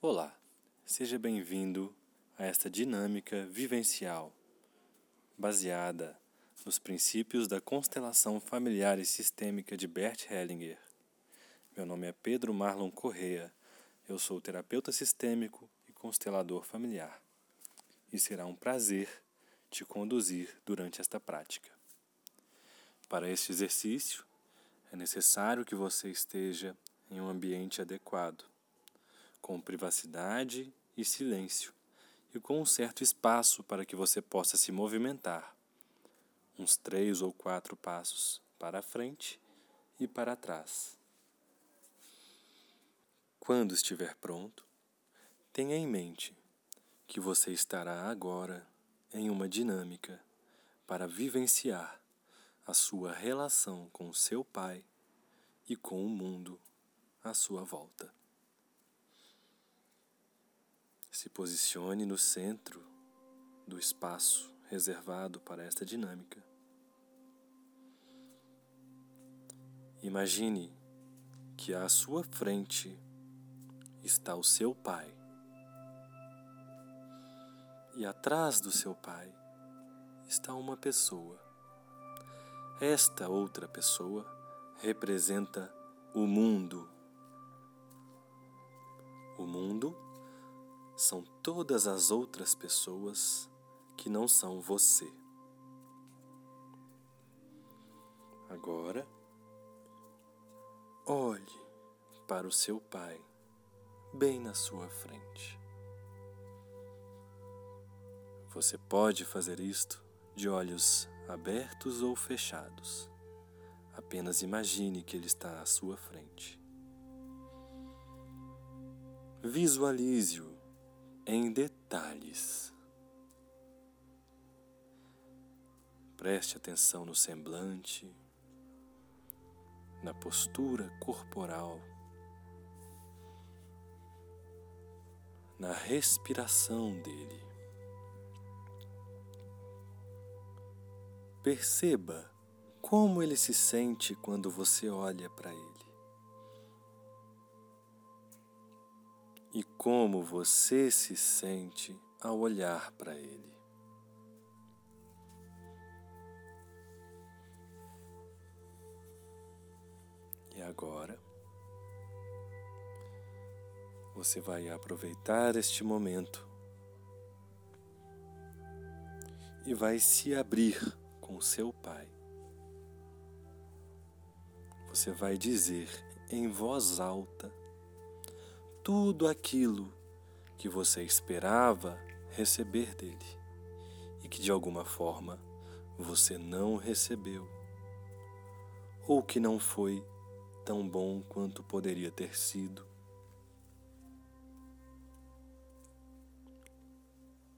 Olá, seja bem-vindo a esta dinâmica vivencial baseada nos princípios da constelação familiar e sistêmica de Bert Hellinger. Meu nome é Pedro Marlon Correa, eu sou terapeuta sistêmico e constelador familiar, e será um prazer te conduzir durante esta prática. Para este exercício, é necessário que você esteja em um ambiente adequado com privacidade e silêncio, e com um certo espaço para que você possa se movimentar, uns três ou quatro passos para frente e para trás. Quando estiver pronto, tenha em mente que você estará agora em uma dinâmica para vivenciar a sua relação com seu pai e com o mundo à sua volta. Se posicione no centro do espaço reservado para esta dinâmica. Imagine que à sua frente está o seu pai. E atrás do seu pai está uma pessoa. Esta outra pessoa representa o mundo. O mundo são todas as outras pessoas que não são você. Agora, olhe para o seu Pai, bem na sua frente. Você pode fazer isto de olhos abertos ou fechados. Apenas imagine que ele está à sua frente. Visualize-o em detalhes. Preste atenção no semblante, na postura corporal, na respiração dele. Perceba como ele se sente quando você olha para ele. E como você se sente ao olhar para ele. E agora, você vai aproveitar este momento e vai se abrir com seu pai. Você vai dizer em voz alta tudo aquilo que você esperava receber dele e que de alguma forma você não recebeu, ou que não foi tão bom quanto poderia ter sido,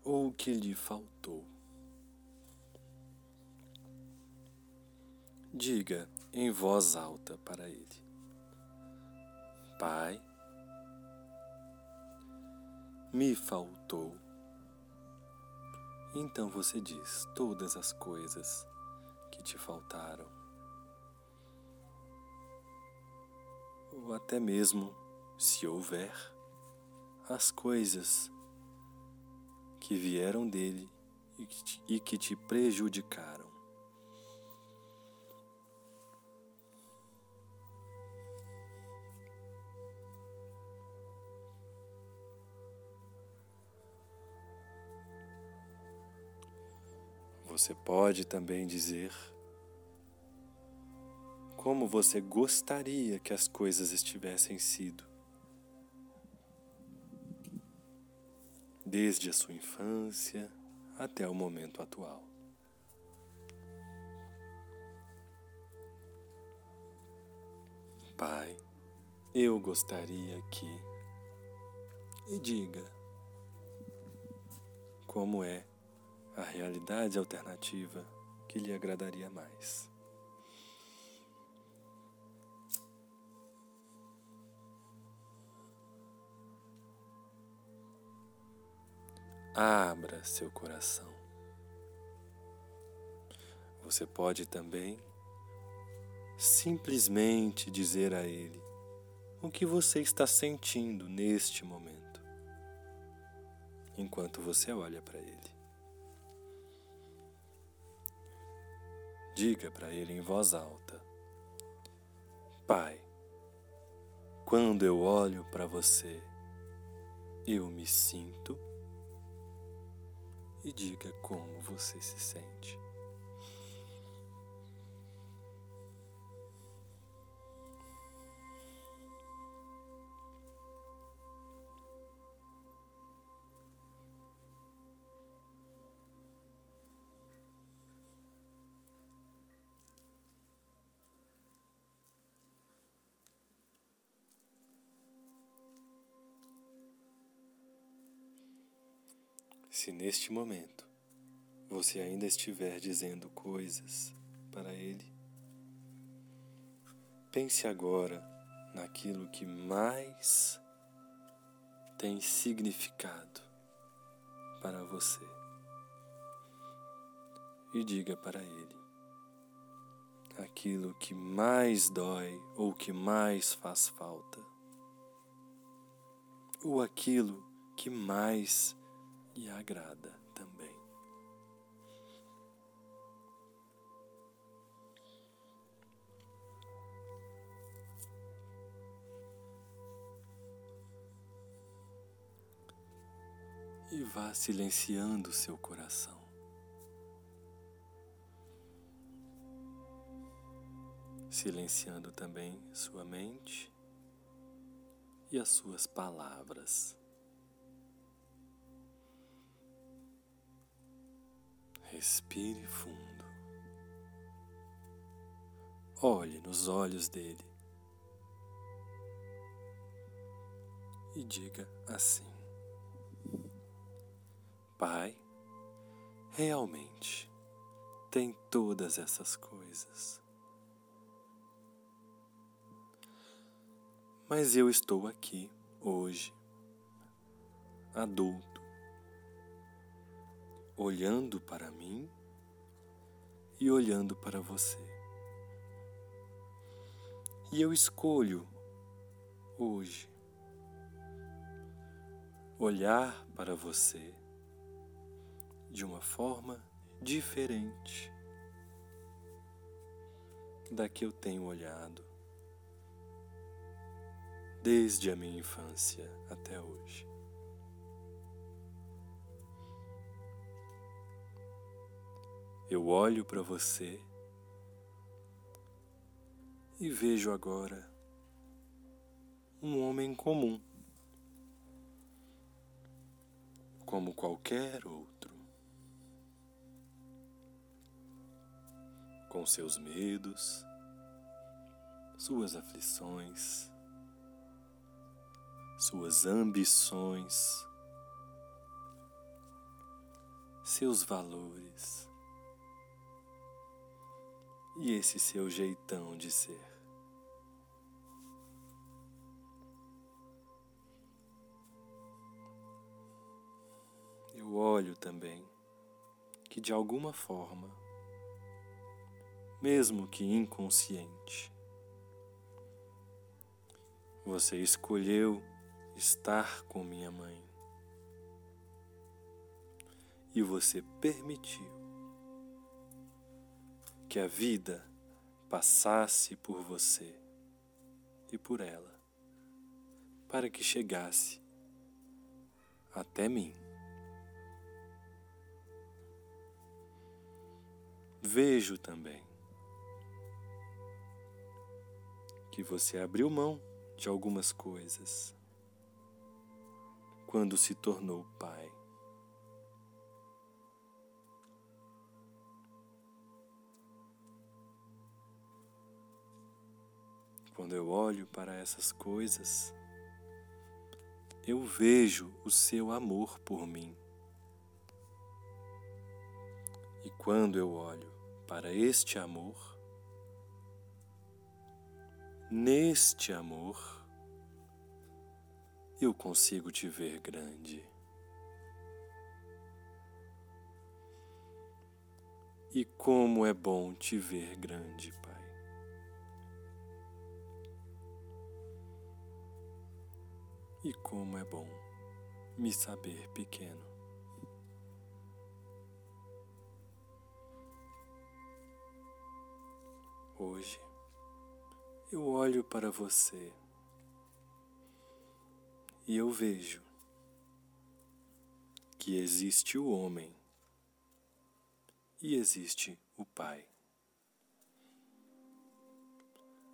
ou que lhe faltou. Diga em voz alta para ele: Pai, me faltou. Então você diz todas as coisas que te faltaram. Ou até mesmo, se houver, as coisas que vieram dele e que te prejudicaram. Você pode também dizer como você gostaria que as coisas estivessem sido. Desde a sua infância até o momento atual. Pai, eu gostaria que. E diga como é a realidade alternativa que lhe agradaria mais. Abra seu coração. Você pode também simplesmente dizer a Ele o que você está sentindo neste momento. enquanto você olha para ele. Diga para ele em voz alta: Pai, quando eu olho para você, eu me sinto e diga como você se sente. Se neste momento você ainda estiver dizendo coisas para Ele, pense agora naquilo que mais tem significado para você. E diga para Ele aquilo que mais dói ou que mais faz falta, ou aquilo que mais e agrada também. E vá silenciando seu coração. Silenciando também sua mente e as suas palavras. Respire fundo. Olhe nos olhos dele e diga assim: Pai, realmente tem todas essas coisas. Mas eu estou aqui hoje, adulto olhando para mim e olhando para você. E eu escolho hoje olhar para você de uma forma diferente da que eu tenho olhado desde a minha infância até hoje. Eu olho para você e vejo agora um homem comum, como qualquer outro, com seus medos, suas aflições, suas ambições, seus valores e esse seu jeitão de ser. Eu olho também que de alguma forma, mesmo que inconsciente, você escolheu estar com minha mãe e você permitiu que a vida passasse por você e por ela, para que chegasse até mim. Vejo também que você abriu mão de algumas coisas quando se tornou pai. Quando eu olho para essas coisas, eu vejo o seu amor por mim. E quando eu olho para este amor, neste amor, eu consigo te ver grande. E como é bom te ver grande, Pai. E como é bom me saber pequeno. Hoje eu olho para você e eu vejo que existe o homem e existe o Pai.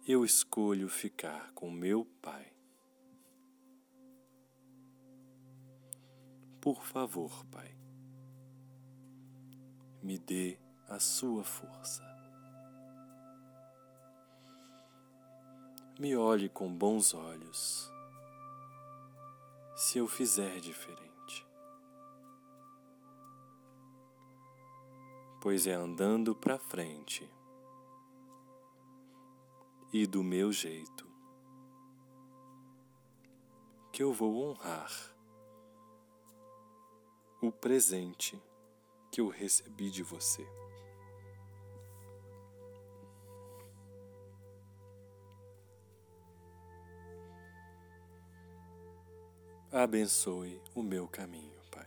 Eu escolho ficar com meu Pai. Por favor, Pai, me dê a sua força. Me olhe com bons olhos se eu fizer diferente. Pois é andando para frente e do meu jeito que eu vou honrar o presente que eu recebi de você. Abençoe o meu caminho, Pai.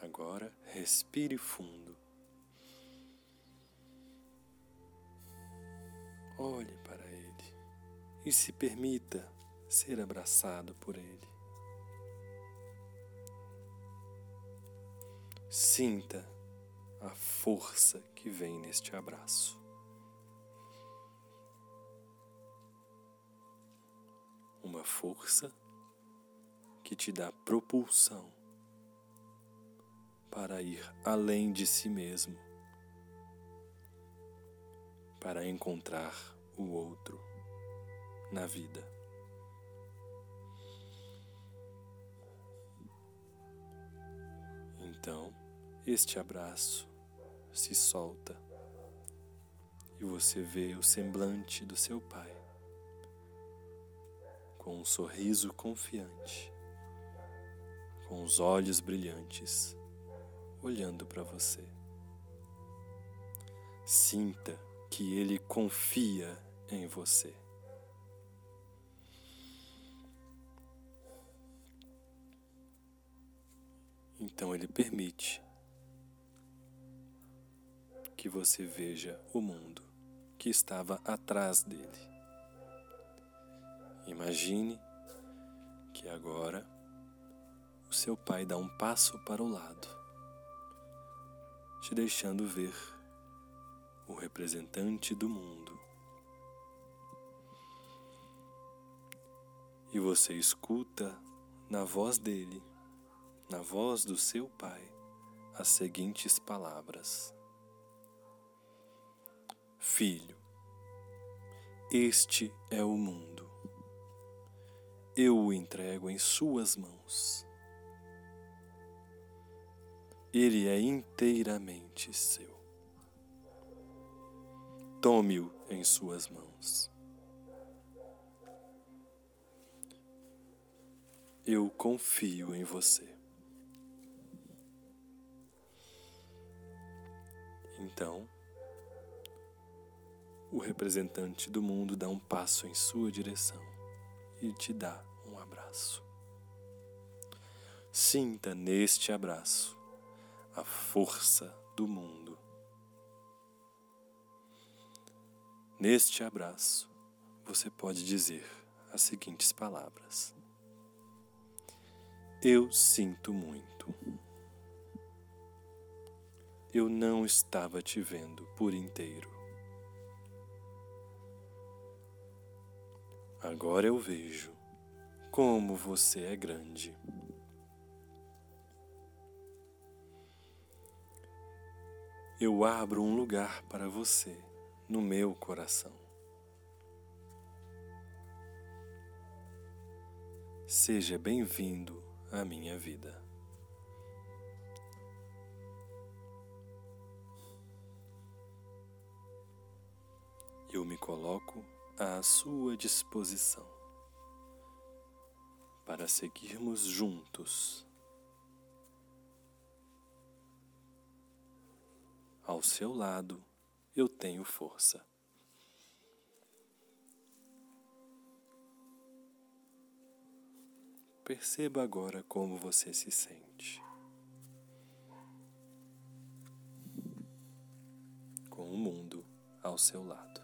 Agora respire fundo. E se permita ser abraçado por Ele. Sinta a força que vem neste abraço. Uma força que te dá propulsão para ir além de si mesmo, para encontrar o outro na vida. Então, este abraço se solta e você vê o semblante do seu pai com um sorriso confiante, com os olhos brilhantes, olhando para você. Sinta que ele confia em você. Então ele permite que você veja o mundo que estava atrás dele. Imagine que agora o seu pai dá um passo para o lado, te deixando ver o representante do mundo. E você escuta na voz dele, na voz do seu pai, as seguintes palavras. Filho, este é o mundo. Eu o entrego em Suas mãos. Ele é inteiramente seu. Tome-o em Suas mãos. Eu confio em você. Então, o representante do mundo dá um passo em sua direção e te dá um abraço. Sinta neste abraço a força do mundo. Neste abraço, você pode dizer as seguintes palavras: Eu sinto muito. Eu não estava te vendo por inteiro. Agora eu vejo como você é grande. Eu abro um lugar para você no meu coração. Seja bem-vindo à minha vida. eu me coloco à sua disposição para seguirmos juntos ao seu lado. Eu tenho força. Perceba agora como você se sente. Com o mundo ao seu lado.